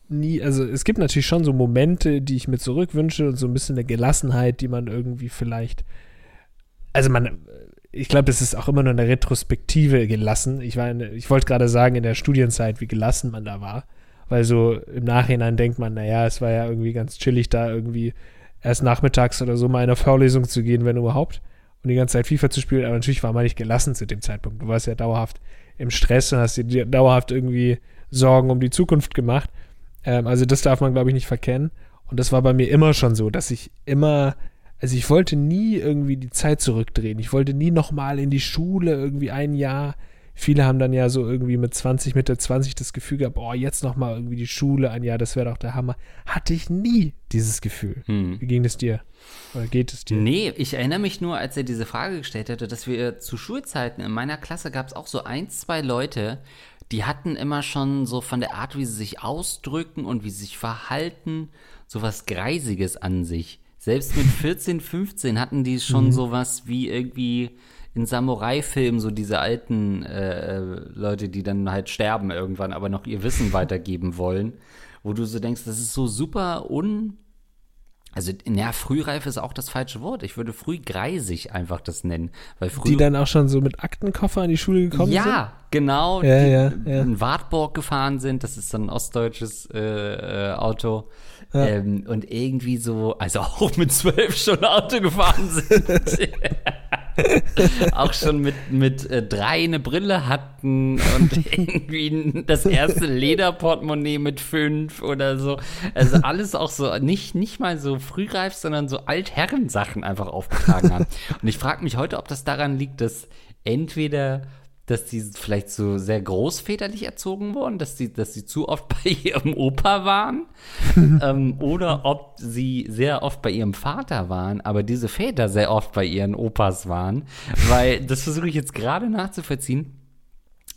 nie, also es gibt natürlich schon so Momente, die ich mir zurückwünsche und so ein bisschen eine Gelassenheit, die man irgendwie vielleicht, also man, ich glaube, das ist auch immer nur eine Retrospektive gelassen. Ich ich wollte gerade sagen, in der Studienzeit, wie gelassen man da war, weil so im Nachhinein denkt man, naja, es war ja irgendwie ganz chillig, da irgendwie erst nachmittags oder so mal in eine Vorlesung zu gehen, wenn überhaupt, und die ganze Zeit FIFA zu spielen, aber natürlich war man nicht gelassen zu dem Zeitpunkt. Du warst ja dauerhaft im Stress und hast dir dauerhaft irgendwie Sorgen um die Zukunft gemacht. Ähm, also das darf man, glaube ich, nicht verkennen. Und das war bei mir immer schon so, dass ich immer, also ich wollte nie irgendwie die Zeit zurückdrehen. Ich wollte nie nochmal in die Schule irgendwie ein Jahr. Viele haben dann ja so irgendwie mit 20, Mitte 20 das Gefühl gehabt, boah, jetzt nochmal irgendwie die Schule ein Jahr, das wäre doch der Hammer. Hatte ich nie dieses Gefühl. Hm. Wie ging es dir? Oder geht es dir? Nee, ich erinnere mich nur, als er diese Frage gestellt hatte, dass wir zu Schulzeiten in meiner Klasse gab es auch so ein, zwei Leute, die hatten immer schon so von der Art, wie sie sich ausdrücken und wie sie sich verhalten, so was Greisiges an sich. Selbst mit 14, 15 hatten die schon mhm. sowas wie irgendwie in Samurai-Filmen, so diese alten äh, Leute, die dann halt sterben irgendwann, aber noch ihr Wissen weitergeben wollen, wo du so denkst, das ist so super un also, ja, frühreif ist auch das falsche Wort. Ich würde frühgreisig einfach das nennen. Weil früh die dann auch schon so mit Aktenkoffer an die Schule gekommen ja, sind? Ja, genau. Ja, die ja, ja. in Wartburg gefahren sind. Das ist so ein ostdeutsches äh, äh, Auto. Ähm, und irgendwie so, also auch mit zwölf schon Auto gefahren sind. auch schon mit, mit äh, drei eine Brille hatten und irgendwie das erste Lederportemonnaie mit fünf oder so. Also alles auch so, nicht, nicht mal so frühreif, sondern so Altherrensachen einfach aufgetragen haben. Und ich frage mich heute, ob das daran liegt, dass entweder dass die vielleicht so sehr großväterlich erzogen wurden, dass sie, dass sie zu oft bei ihrem Opa waren, ähm, oder ob sie sehr oft bei ihrem Vater waren, aber diese Väter sehr oft bei ihren Opas waren, weil das versuche ich jetzt gerade nachzuvollziehen,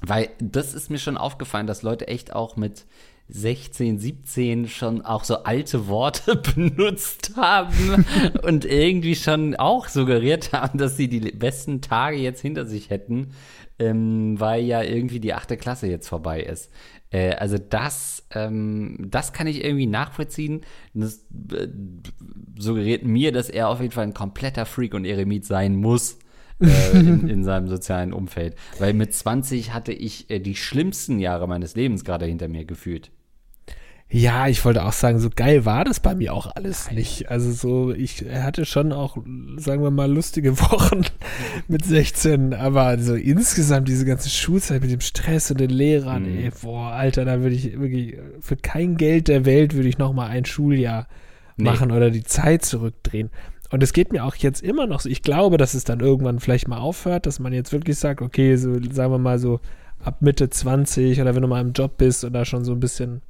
weil das ist mir schon aufgefallen, dass Leute echt auch mit 16, 17 schon auch so alte Worte benutzt haben und irgendwie schon auch suggeriert haben, dass sie die besten Tage jetzt hinter sich hätten ähm, weil ja irgendwie die achte Klasse jetzt vorbei ist. Äh, also das, ähm, das kann ich irgendwie nachvollziehen. Das äh, suggeriert mir, dass er auf jeden Fall ein kompletter Freak und Eremit sein muss. äh, in, in, seinem sozialen Umfeld. Weil mit 20 hatte ich äh, die schlimmsten Jahre meines Lebens gerade hinter mir gefühlt. Ja, ich wollte auch sagen, so geil war das bei mir auch alles nicht. Also so, ich hatte schon auch, sagen wir mal, lustige Wochen mit 16, aber so insgesamt diese ganze Schulzeit mit dem Stress und den Lehrern, mhm. ey, boah, Alter, da würde ich wirklich, für kein Geld der Welt würde ich nochmal ein Schuljahr nee. machen oder die Zeit zurückdrehen. Und es geht mir auch jetzt immer noch so. Ich glaube, dass es dann irgendwann vielleicht mal aufhört, dass man jetzt wirklich sagt, okay, so sagen wir mal so ab Mitte 20 oder wenn du mal im Job bist oder schon so ein bisschen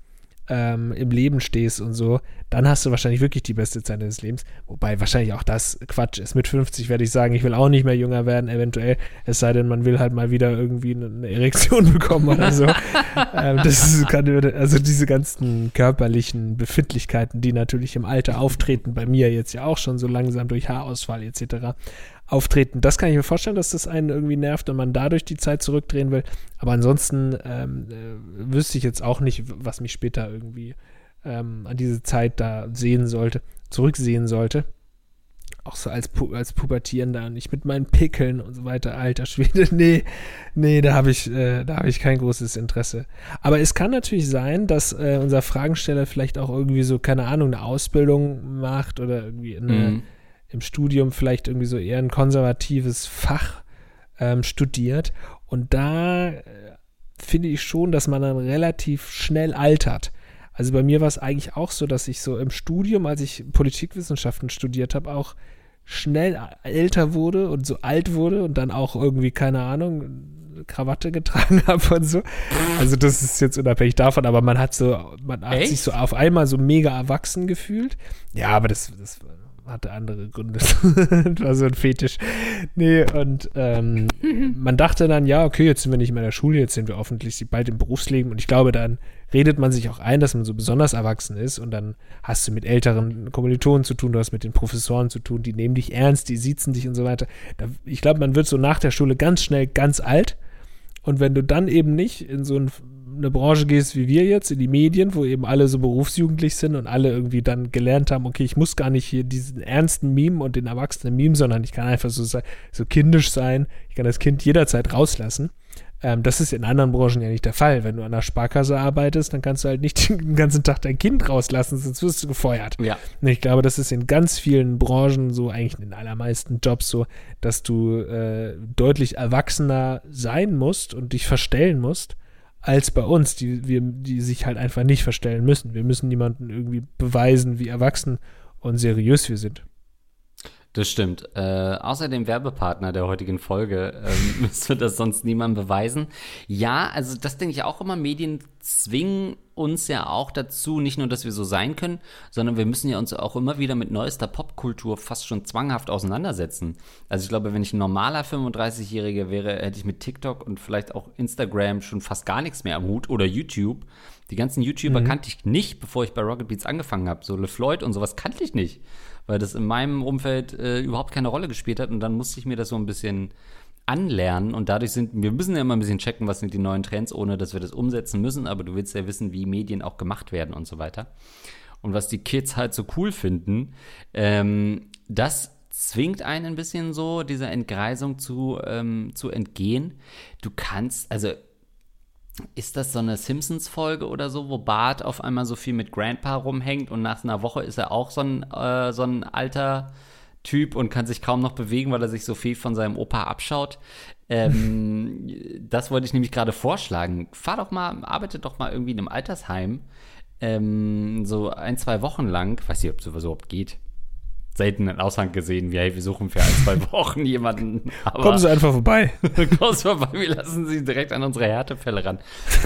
ähm, im Leben stehst und so, dann hast du wahrscheinlich wirklich die beste Zeit deines Lebens. Wobei wahrscheinlich auch das Quatsch ist. Mit 50 werde ich sagen, ich will auch nicht mehr jünger werden, eventuell. Es sei denn, man will halt mal wieder irgendwie eine Erektion bekommen oder so. ähm, das ist, also diese ganzen körperlichen Befindlichkeiten, die natürlich im Alter auftreten, bei mir jetzt ja auch schon so langsam durch Haarausfall etc auftreten. Das kann ich mir vorstellen, dass das einen irgendwie nervt und man dadurch die Zeit zurückdrehen will. Aber ansonsten ähm, äh, wüsste ich jetzt auch nicht, was mich später irgendwie ähm, an diese Zeit da sehen sollte, zurücksehen sollte. Auch so als, Pu als Pubertierender und ich mit meinen Pickeln und so weiter, alter Schwede, nee, nee, da habe ich, äh, da habe ich kein großes Interesse. Aber es kann natürlich sein, dass äh, unser Fragensteller vielleicht auch irgendwie so, keine Ahnung, eine Ausbildung macht oder irgendwie eine, mhm im Studium vielleicht irgendwie so eher ein konservatives Fach ähm, studiert. Und da äh, finde ich schon, dass man dann relativ schnell altert. Also bei mir war es eigentlich auch so, dass ich so im Studium, als ich Politikwissenschaften studiert habe, auch schnell älter wurde und so alt wurde und dann auch irgendwie, keine Ahnung, Krawatte getragen habe und so. Also das ist jetzt unabhängig davon, aber man hat so, man hat Echt? sich so auf einmal so mega erwachsen gefühlt. Ja, aber das, das hatte andere Gründe. war so ein Fetisch. Nee, und ähm, man dachte dann, ja, okay, jetzt sind wir nicht mehr in der Schule, jetzt sind wir hoffentlich bald im Berufsleben. Und ich glaube, dann redet man sich auch ein, dass man so besonders erwachsen ist. Und dann hast du mit älteren Kommilitonen zu tun, du hast mit den Professoren zu tun, die nehmen dich ernst, die siezen dich und so weiter. Da, ich glaube, man wird so nach der Schule ganz schnell ganz alt. Und wenn du dann eben nicht in so ein eine Branche gehst wie wir jetzt, in die Medien, wo eben alle so berufsjugendlich sind und alle irgendwie dann gelernt haben, okay, ich muss gar nicht hier diesen ernsten Meme und den erwachsenen Meme, sondern ich kann einfach so, so kindisch sein, ich kann das Kind jederzeit rauslassen. Ähm, das ist in anderen Branchen ja nicht der Fall. Wenn du an der Sparkasse arbeitest, dann kannst du halt nicht den ganzen Tag dein Kind rauslassen, sonst wirst du gefeuert. Ja. Und ich glaube, das ist in ganz vielen Branchen so, eigentlich in den allermeisten Jobs so, dass du äh, deutlich erwachsener sein musst und dich verstellen musst als bei uns, die, wir, die sich halt einfach nicht verstellen müssen. Wir müssen niemanden irgendwie beweisen, wie erwachsen und seriös wir sind. Das stimmt. Äh, außer dem Werbepartner der heutigen Folge ähm, müsste das sonst niemand beweisen. Ja, also das denke ich auch immer. Medien zwingen uns ja auch dazu, nicht nur, dass wir so sein können, sondern wir müssen ja uns auch immer wieder mit neuester Popkultur fast schon zwanghaft auseinandersetzen. Also ich glaube, wenn ich ein normaler 35-Jähriger wäre, hätte ich mit TikTok und vielleicht auch Instagram schon fast gar nichts mehr am Hut oder YouTube. Die ganzen YouTuber mhm. kannte ich nicht, bevor ich bei Rocket Beats angefangen habe. So LeFloid und sowas kannte ich nicht weil das in meinem Umfeld äh, überhaupt keine Rolle gespielt hat. Und dann musste ich mir das so ein bisschen anlernen und dadurch sind, wir müssen ja immer ein bisschen checken, was sind die neuen Trends, ohne dass wir das umsetzen müssen, aber du willst ja wissen, wie Medien auch gemacht werden und so weiter. Und was die Kids halt so cool finden, ähm, das zwingt einen ein bisschen so, dieser Entgreisung zu, ähm, zu entgehen. Du kannst, also ist das so eine Simpsons-Folge oder so, wo Bart auf einmal so viel mit Grandpa rumhängt und nach einer Woche ist er auch so ein, äh, so ein alter Typ und kann sich kaum noch bewegen, weil er sich so viel von seinem Opa abschaut. Ähm, das wollte ich nämlich gerade vorschlagen. Fahr doch mal, arbeite doch mal irgendwie in einem Altersheim. Ähm, so ein, zwei Wochen lang. Weiß nicht, ob sowas überhaupt geht. Selten einen Aushang gesehen, wie hey, wir suchen für ein, zwei Wochen jemanden. Aber Kommen Sie einfach vorbei. Kommen Sie vorbei, wir lassen Sie direkt an unsere Härtefälle ran.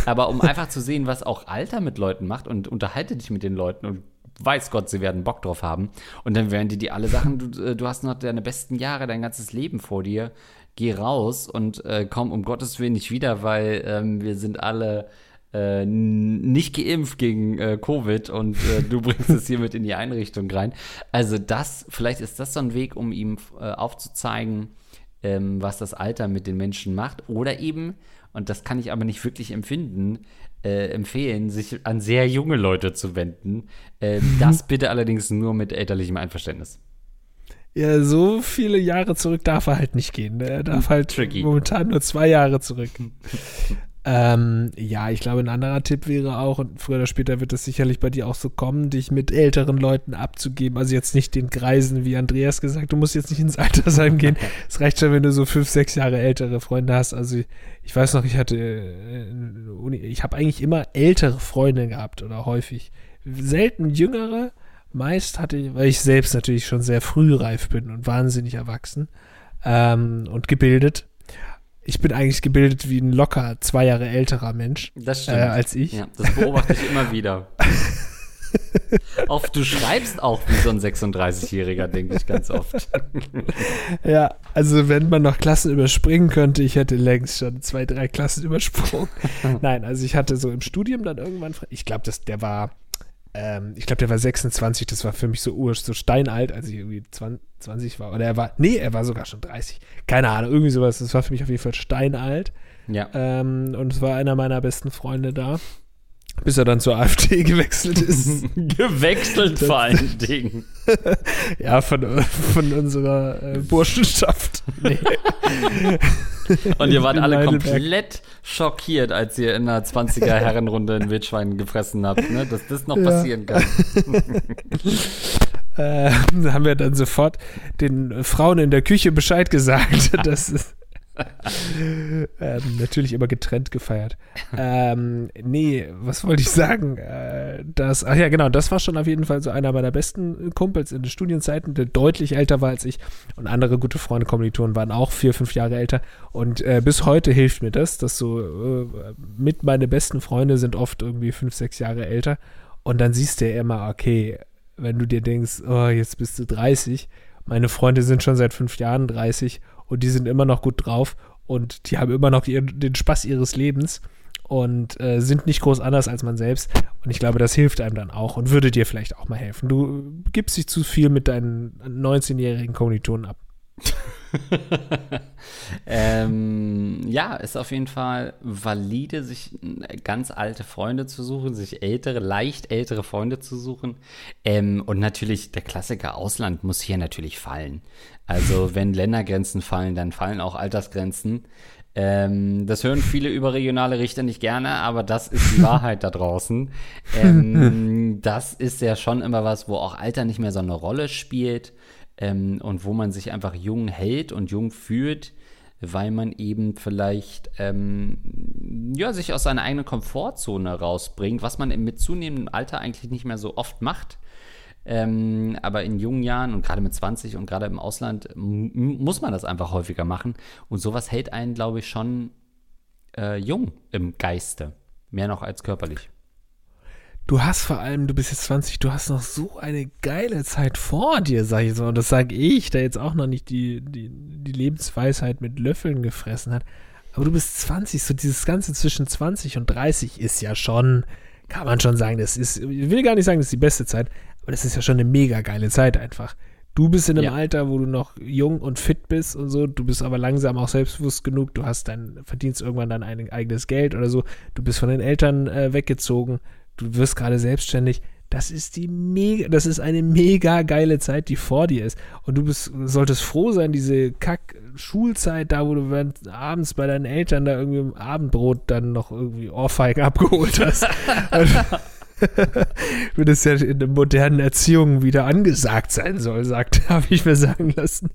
Aber um einfach zu sehen, was auch Alter mit Leuten macht und unterhalte dich mit den Leuten und weiß Gott, sie werden Bock drauf haben. Und dann werden die dir alle Sachen, du, äh, du hast noch deine besten Jahre, dein ganzes Leben vor dir. Geh raus und äh, komm um Gottes Willen nicht wieder, weil ähm, wir sind alle äh, nicht geimpft gegen äh, Covid und äh, du bringst es hier mit in die Einrichtung rein. Also das, vielleicht ist das so ein Weg, um ihm äh, aufzuzeigen, ähm, was das Alter mit den Menschen macht. Oder eben, und das kann ich aber nicht wirklich empfinden, äh, empfehlen, sich an sehr junge Leute zu wenden. Äh, das bitte allerdings nur mit elterlichem Einverständnis. Ja, so viele Jahre zurück darf er halt nicht gehen. Er darf halt Tricky. momentan nur zwei Jahre zurück. Ähm, ja, ich glaube, ein anderer Tipp wäre auch, und früher oder später wird es sicherlich bei dir auch so kommen, dich mit älteren Leuten abzugeben. Also jetzt nicht den Greisen, wie Andreas gesagt, du musst jetzt nicht ins Altersheim gehen. Es reicht schon, wenn du so fünf, sechs Jahre ältere Freunde hast. Also ich weiß noch, ich hatte, äh, ich habe eigentlich immer ältere Freunde gehabt oder häufig. Selten jüngere, meist hatte ich, weil ich selbst natürlich schon sehr frühreif bin und wahnsinnig erwachsen ähm, und gebildet ich bin eigentlich gebildet wie ein locker zwei Jahre älterer Mensch das stimmt. Äh, als ich. Ja, das beobachte ich immer wieder. oft, du schreibst auch wie so ein 36-Jähriger, denke ich ganz oft. ja, also wenn man noch Klassen überspringen könnte, ich hätte längst schon zwei, drei Klassen übersprungen. Nein, also ich hatte so im Studium dann irgendwann, ich glaube, der war ähm, ich glaube, der war 26, das war für mich so ur, so steinalt, als ich irgendwie 20 war. Oder er war, nee, er war sogar schon 30. Keine Ahnung, irgendwie sowas. Das war für mich auf jeden Fall steinalt. Ja. Ähm, und es war einer meiner besten Freunde da. Bis er dann zur AfD gewechselt ist. gewechselt vor allen Dingen. ja, von, von unserer äh, Burschenschaft. Nee. Und ihr wart alle komplett schockiert, als ihr in der 20er Herrenrunde ein Wildschwein gefressen habt, ne? dass das noch ja. passieren kann. äh, haben wir dann sofort den Frauen in der Küche Bescheid gesagt, dass es ähm, natürlich immer getrennt gefeiert. Ähm, nee, was wollte ich sagen? Äh, das, ach ja, genau, das war schon auf jeden Fall so einer meiner besten Kumpels in den Studienzeiten, der deutlich älter war als ich. Und andere gute Freunde, Kommilitonen waren auch vier, fünf Jahre älter. Und äh, bis heute hilft mir das, dass so äh, mit meine besten Freunde sind oft irgendwie fünf, sechs Jahre älter. Und dann siehst du ja immer, okay, wenn du dir denkst, oh, jetzt bist du 30, meine Freunde sind schon seit fünf Jahren 30 und die sind immer noch gut drauf und die haben immer noch ihren, den Spaß ihres Lebens und äh, sind nicht groß anders als man selbst. Und ich glaube, das hilft einem dann auch und würde dir vielleicht auch mal helfen. Du gibst dich zu viel mit deinen 19-jährigen Kommilitonen ab. ähm, ja, ist auf jeden Fall valide, sich ganz alte Freunde zu suchen, sich ältere, leicht ältere Freunde zu suchen. Ähm, und natürlich, der Klassiker Ausland muss hier natürlich fallen. Also, wenn Ländergrenzen fallen, dann fallen auch Altersgrenzen. Ähm, das hören viele überregionale Richter nicht gerne, aber das ist die Wahrheit da draußen. Ähm, das ist ja schon immer was, wo auch Alter nicht mehr so eine Rolle spielt ähm, und wo man sich einfach jung hält und jung fühlt, weil man eben vielleicht ähm, ja, sich aus seiner eigenen Komfortzone rausbringt, was man mit zunehmendem Alter eigentlich nicht mehr so oft macht. Ähm, aber in jungen Jahren und gerade mit 20 und gerade im Ausland muss man das einfach häufiger machen. Und sowas hält einen, glaube ich, schon äh, jung im Geiste. Mehr noch als körperlich du hast vor allem, du bist jetzt 20, du hast noch so eine geile Zeit vor dir, sag ich so. Und das sage ich, der jetzt auch noch nicht die, die, die Lebensweisheit mit Löffeln gefressen hat. Aber du bist 20, so dieses Ganze zwischen 20 und 30 ist ja schon, kann man schon sagen, das ist, ich will gar nicht sagen, das ist die beste Zeit, aber das ist ja schon eine mega geile Zeit einfach. Du bist in einem ja. Alter, wo du noch jung und fit bist und so, du bist aber langsam auch selbstbewusst genug, du hast dein, verdienst irgendwann dein eigenes Geld oder so, du bist von den Eltern äh, weggezogen, du wirst gerade selbstständig. Das ist die mega, das ist eine mega geile Zeit, die vor dir ist. Und du bist, solltest froh sein, diese Kack-Schulzeit, da wo du abends bei deinen Eltern da irgendwie im Abendbrot dann noch irgendwie Ohrfeigen abgeholt hast. Wie das ja in der modernen Erziehung wieder angesagt sein soll, sagt, habe ich mir sagen lassen.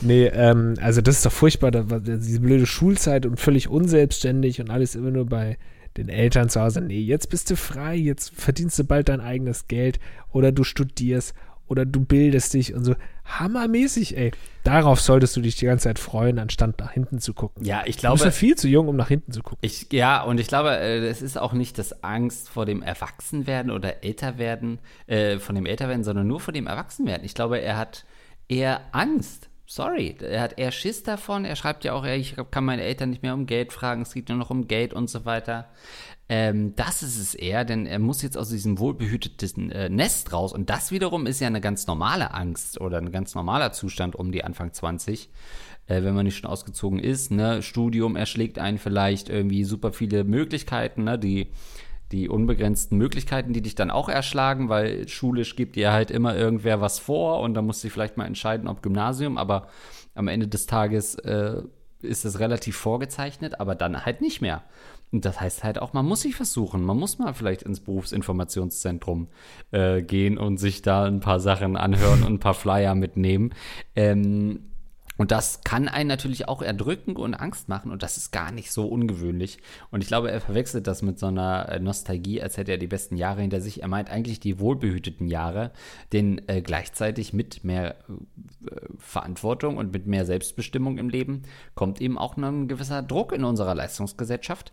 Nee, ähm, also das ist doch furchtbar, da diese blöde Schulzeit und völlig unselbstständig und alles immer nur bei den Eltern zu Hause. Nee, jetzt bist du frei, jetzt verdienst du bald dein eigenes Geld oder du studierst oder du bildest dich und so. Hammermäßig, ey. Darauf solltest du dich die ganze Zeit freuen, anstatt nach hinten zu gucken. Ja, ich glaube. Du bist ja viel zu jung, um nach hinten zu gucken. Ich, ja, und ich glaube, äh, es ist auch nicht das Angst vor dem Erwachsenwerden oder Älterwerden, äh, von dem Älterwerden, sondern nur vor dem Erwachsenwerden. Ich glaube, er hat eher Angst. Sorry, er hat eher Schiss davon. Er schreibt ja auch, ich kann meine Eltern nicht mehr um Geld fragen, es geht nur noch um Geld und so weiter. Ähm, das ist es eher, denn er muss jetzt aus diesem wohlbehüteten äh, Nest raus. Und das wiederum ist ja eine ganz normale Angst oder ein ganz normaler Zustand um die Anfang 20, äh, wenn man nicht schon ausgezogen ist. Ne? Studium erschlägt einen vielleicht irgendwie super viele Möglichkeiten, ne? die, die unbegrenzten Möglichkeiten, die dich dann auch erschlagen, weil schulisch gibt dir halt immer irgendwer was vor und da musst du vielleicht mal entscheiden, ob Gymnasium, aber am Ende des Tages äh, ist es relativ vorgezeichnet, aber dann halt nicht mehr. Und das heißt halt auch, man muss sich versuchen. Man muss mal vielleicht ins Berufsinformationszentrum äh, gehen und sich da ein paar Sachen anhören und ein paar Flyer mitnehmen. Ähm, und das kann einen natürlich auch erdrücken und Angst machen und das ist gar nicht so ungewöhnlich. Und ich glaube, er verwechselt das mit so einer äh, Nostalgie, als hätte er die besten Jahre hinter sich. Er meint eigentlich die wohlbehüteten Jahre, denn äh, gleichzeitig mit mehr äh, Verantwortung und mit mehr Selbstbestimmung im Leben kommt eben auch ein gewisser Druck in unserer Leistungsgesellschaft.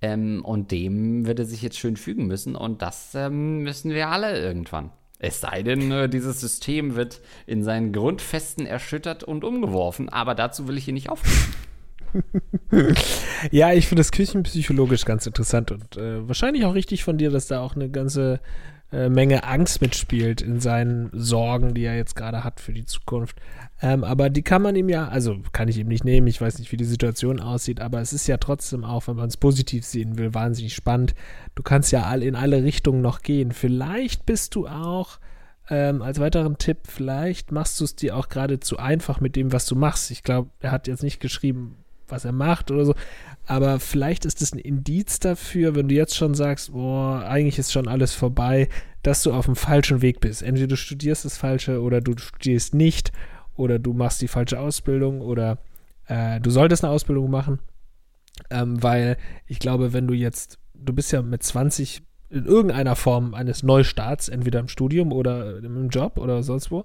Ähm, und dem wird er sich jetzt schön fügen müssen und das ähm, müssen wir alle irgendwann. Es sei denn, äh, dieses System wird in seinen Grundfesten erschüttert und umgeworfen, aber dazu will ich hier nicht aufrufen. ja, ich finde das küchenpsychologisch ganz interessant und äh, wahrscheinlich auch richtig von dir, dass da auch eine ganze äh, Menge Angst mitspielt in seinen Sorgen, die er jetzt gerade hat für die Zukunft. Ähm, aber die kann man ihm ja, also kann ich ihm nicht nehmen, ich weiß nicht, wie die Situation aussieht, aber es ist ja trotzdem auch, wenn man es positiv sehen will, wahnsinnig spannend. Du kannst ja all in alle Richtungen noch gehen. Vielleicht bist du auch ähm, als weiteren Tipp, vielleicht machst du es dir auch gerade zu einfach mit dem, was du machst. Ich glaube, er hat jetzt nicht geschrieben, was er macht oder so, aber vielleicht ist es ein Indiz dafür, wenn du jetzt schon sagst, boah, eigentlich ist schon alles vorbei, dass du auf dem falschen Weg bist. Entweder du studierst das Falsche oder du studierst nicht oder du machst die falsche Ausbildung oder äh, du solltest eine Ausbildung machen, ähm, weil ich glaube, wenn du jetzt, du bist ja mit 20 in irgendeiner Form eines Neustarts, entweder im Studium oder im Job oder sonst wo,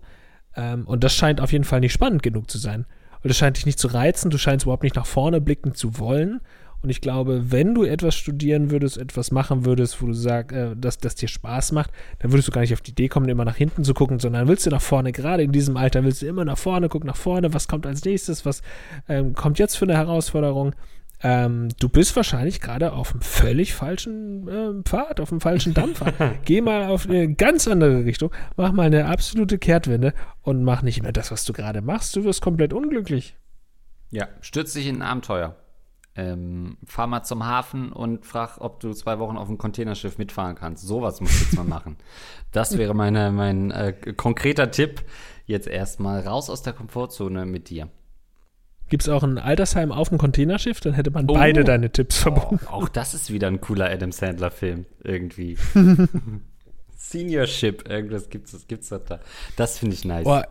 ähm, und das scheint auf jeden Fall nicht spannend genug zu sein. Und das scheint dich nicht zu reizen, du scheinst überhaupt nicht nach vorne blicken zu wollen. Und ich glaube, wenn du etwas studieren würdest, etwas machen würdest, wo du sagst, äh, dass das dir Spaß macht, dann würdest du gar nicht auf die Idee kommen, immer nach hinten zu gucken, sondern willst du nach vorne, gerade in diesem Alter, willst du immer nach vorne, gucken nach vorne, was kommt als nächstes, was ähm, kommt jetzt für eine Herausforderung. Ähm, du bist wahrscheinlich gerade auf einem völlig falschen äh, Pfad, auf einem falschen Dampfer. Geh mal auf eine ganz andere Richtung, mach mal eine absolute Kehrtwende und mach nicht mehr das, was du gerade machst. Du wirst komplett unglücklich. Ja, stürz dich in ein Abenteuer ähm, fahr mal zum Hafen und frag, ob du zwei Wochen auf dem Containerschiff mitfahren kannst. Sowas musst du jetzt mal machen. Das wäre meine, mein äh, konkreter Tipp. Jetzt erstmal raus aus der Komfortzone mit dir. Gibt es auch ein Altersheim auf dem Containerschiff? Dann hätte man oh. beide deine Tipps verbunden. Oh, auch das ist wieder ein cooler Adam Sandler-Film, irgendwie. Seniorship, irgendwas gibt es gibt's da. Das finde ich nice. Boah,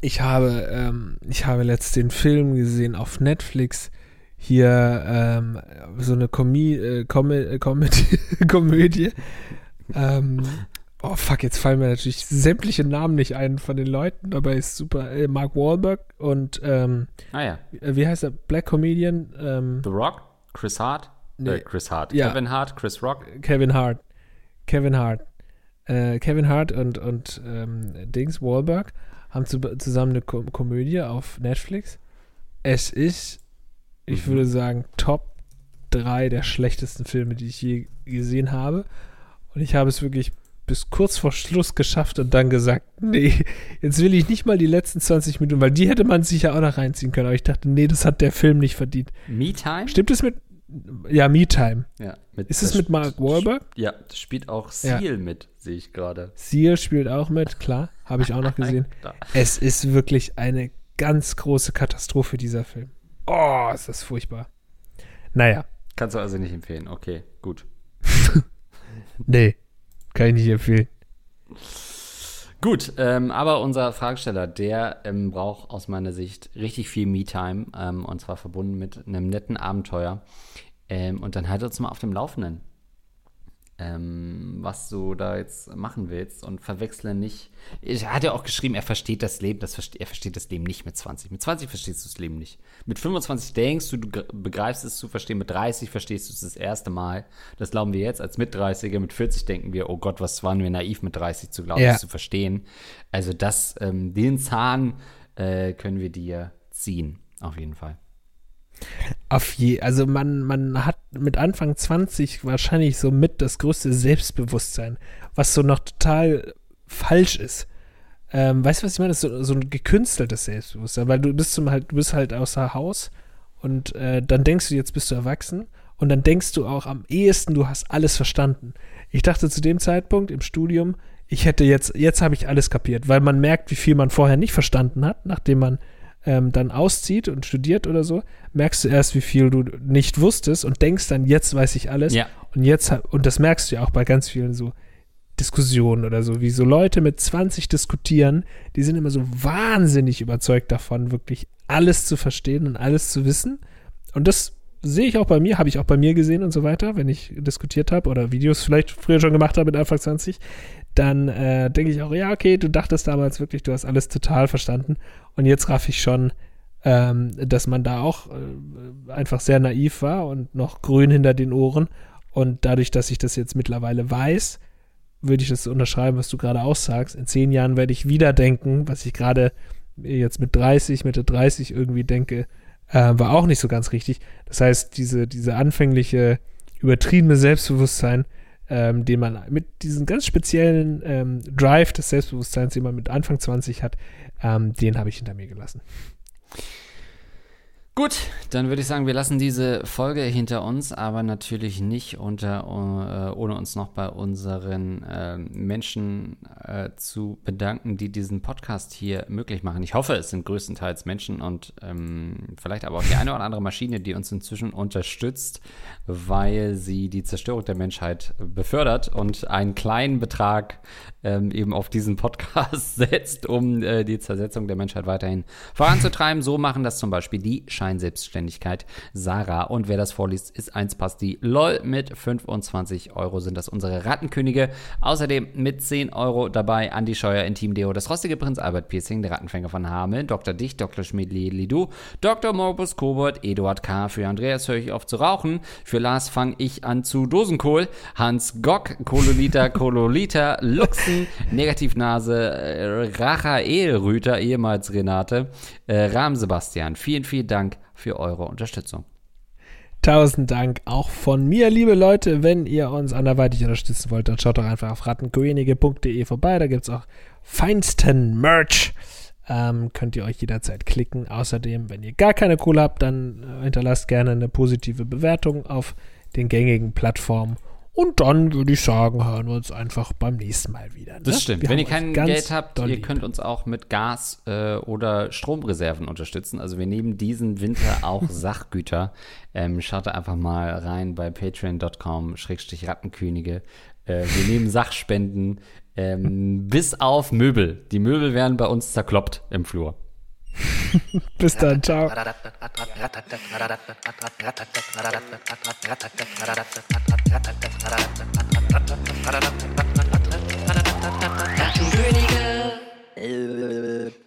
ich habe, ähm, ich habe letzt den Film gesehen auf Netflix hier ähm, so eine Komie, äh, Com äh, Comedy Komödie. ähm, oh fuck, jetzt fallen mir natürlich sämtliche Namen nicht ein von den Leuten, aber ist super. Äh, Mark Wahlberg und ähm, ah, ja. Äh, wie heißt er? Black Comedian. Ähm, The Rock? Chris Hart? Nee. Äh, Chris Hart. Ja. Kevin Hart, Chris Rock. Kevin Hart. Kevin Hart. Äh, Kevin Hart und, und ähm, Dings Wahlberg haben zu, zusammen eine Ko Komödie auf Netflix. Es ist ich mhm. würde sagen, Top 3 der schlechtesten Filme, die ich je gesehen habe. Und ich habe es wirklich bis kurz vor Schluss geschafft und dann gesagt, nee, jetzt will ich nicht mal die letzten 20 Minuten, weil die hätte man sich ja auch noch reinziehen können. Aber ich dachte, nee, das hat der Film nicht verdient. Me Time? Stimmt es mit. Ja, Me Time. Ja, mit, Ist es mit Mark Wahlberg? Ja, das spielt auch Seal ja. mit, sehe ich gerade. Seal spielt auch mit, klar. Habe ich auch noch gesehen. es ist wirklich eine ganz große Katastrophe, dieser Film. Oh, ist das furchtbar. Naja. Kannst du also nicht empfehlen. Okay, gut. nee. Kann ich nicht empfehlen. Gut, ähm, aber unser Fragesteller, der ähm, braucht aus meiner Sicht richtig viel Me-Time ähm, und zwar verbunden mit einem netten Abenteuer. Ähm, und dann halt uns mal auf dem Laufenden ähm, was du da jetzt machen willst und verwechsle nicht. Er hat ja auch geschrieben, er versteht das Leben, das verste er versteht das Leben nicht mit 20. Mit 20 verstehst du das Leben nicht. Mit 25 denkst du, du begreifst es zu verstehen, mit 30 verstehst du es das erste Mal. Das glauben wir jetzt als mit 30er, mit 40 denken wir, oh Gott, was waren wir naiv mit 30 zu glauben, ja. das zu verstehen. Also das, ähm, den Zahn äh, können wir dir ziehen, auf jeden Fall. Auf je, also man, man hat mit Anfang 20 wahrscheinlich so mit das größte Selbstbewusstsein, was so noch total falsch ist. Ähm, weißt du, was ich meine? Das ist so, so ein gekünsteltes Selbstbewusstsein, weil du bist zum halt, du bist halt außer Haus und äh, dann denkst du, jetzt bist du erwachsen und dann denkst du auch am ehesten, du hast alles verstanden. Ich dachte zu dem Zeitpunkt im Studium, ich hätte jetzt, jetzt habe ich alles kapiert, weil man merkt, wie viel man vorher nicht verstanden hat, nachdem man ähm, dann auszieht und studiert oder so, merkst du erst, wie viel du nicht wusstest und denkst dann, jetzt weiß ich alles. Ja. Und jetzt, und das merkst du ja auch bei ganz vielen so Diskussionen oder so, wie so Leute mit 20 diskutieren, die sind immer so wahnsinnig überzeugt davon, wirklich alles zu verstehen und alles zu wissen. Und das sehe ich auch bei mir, habe ich auch bei mir gesehen und so weiter, wenn ich diskutiert habe oder Videos vielleicht früher schon gemacht habe mit Anfang 20, dann äh, denke ich auch, ja, okay, du dachtest damals wirklich, du hast alles total verstanden. Und jetzt raff ich schon, ähm, dass man da auch äh, einfach sehr naiv war und noch grün hinter den Ohren. Und dadurch, dass ich das jetzt mittlerweile weiß, würde ich das unterschreiben, was du gerade aussagst. In zehn Jahren werde ich wieder denken, was ich gerade jetzt mit 30, Mitte 30 irgendwie denke, äh, war auch nicht so ganz richtig. Das heißt, diese, diese anfängliche übertriebene Selbstbewusstsein ähm, den man mit diesem ganz speziellen ähm, Drive des Selbstbewusstseins, den man mit Anfang 20 hat, ähm, den habe ich hinter mir gelassen. Gut, dann würde ich sagen, wir lassen diese Folge hinter uns, aber natürlich nicht unter, äh, ohne uns noch bei unseren äh, Menschen äh, zu bedanken, die diesen Podcast hier möglich machen. Ich hoffe, es sind größtenteils Menschen und ähm, vielleicht aber auch die eine oder andere Maschine, die uns inzwischen unterstützt, weil sie die Zerstörung der Menschheit befördert und einen kleinen Betrag ähm, eben auf diesen Podcast setzt, um äh, die Zersetzung der Menschheit weiterhin voranzutreiben. So machen das zum Beispiel die Scheinselbstständigkeit Sarah. Und wer das vorliest, ist eins passt die LOL mit 25 Euro sind das unsere Rattenkönige. Außerdem mit 10 Euro dabei Andi Scheuer, Intim Deo, das rostige Prinz Albert Piercing, der Rattenfänger von Hameln, Dr. Dicht, Dr. Schmidli Lidu, Dr. Morbus Kobold, Eduard K. Für Andreas höre ich auf zu rauchen. Für Lars fange ich an zu Dosenkohl. Hans Gock, Kololita, Kololita, Luxen, Negativnase, äh, Rachael Rüter, ehemals Renate, äh, Rahm Sebastian. Vielen, vielen Dank für eure Unterstützung. Tausend Dank auch von mir, liebe Leute. Wenn ihr uns anderweitig unterstützen wollt, dann schaut doch einfach auf rattenkönige.de vorbei. Da gibt es auch feinsten Merch. Ähm, könnt ihr euch jederzeit klicken. Außerdem, wenn ihr gar keine Kohle habt, dann äh, hinterlasst gerne eine positive Bewertung auf den gängigen Plattformen. Und dann würde ich sagen, hören wir uns einfach beim nächsten Mal wieder. Ne? Das stimmt. Wir Wenn ihr kein Geld habt, ihr lieb. könnt uns auch mit Gas äh, oder Stromreserven unterstützen. Also wir nehmen diesen Winter auch Sachgüter. Ähm, schaut da einfach mal rein bei patreon.com-rattenkönige. Äh, wir nehmen Sachspenden ähm, bis auf Möbel. Die Möbel werden bei uns zerkloppt im Flur. Bis dann, ciao. Könige.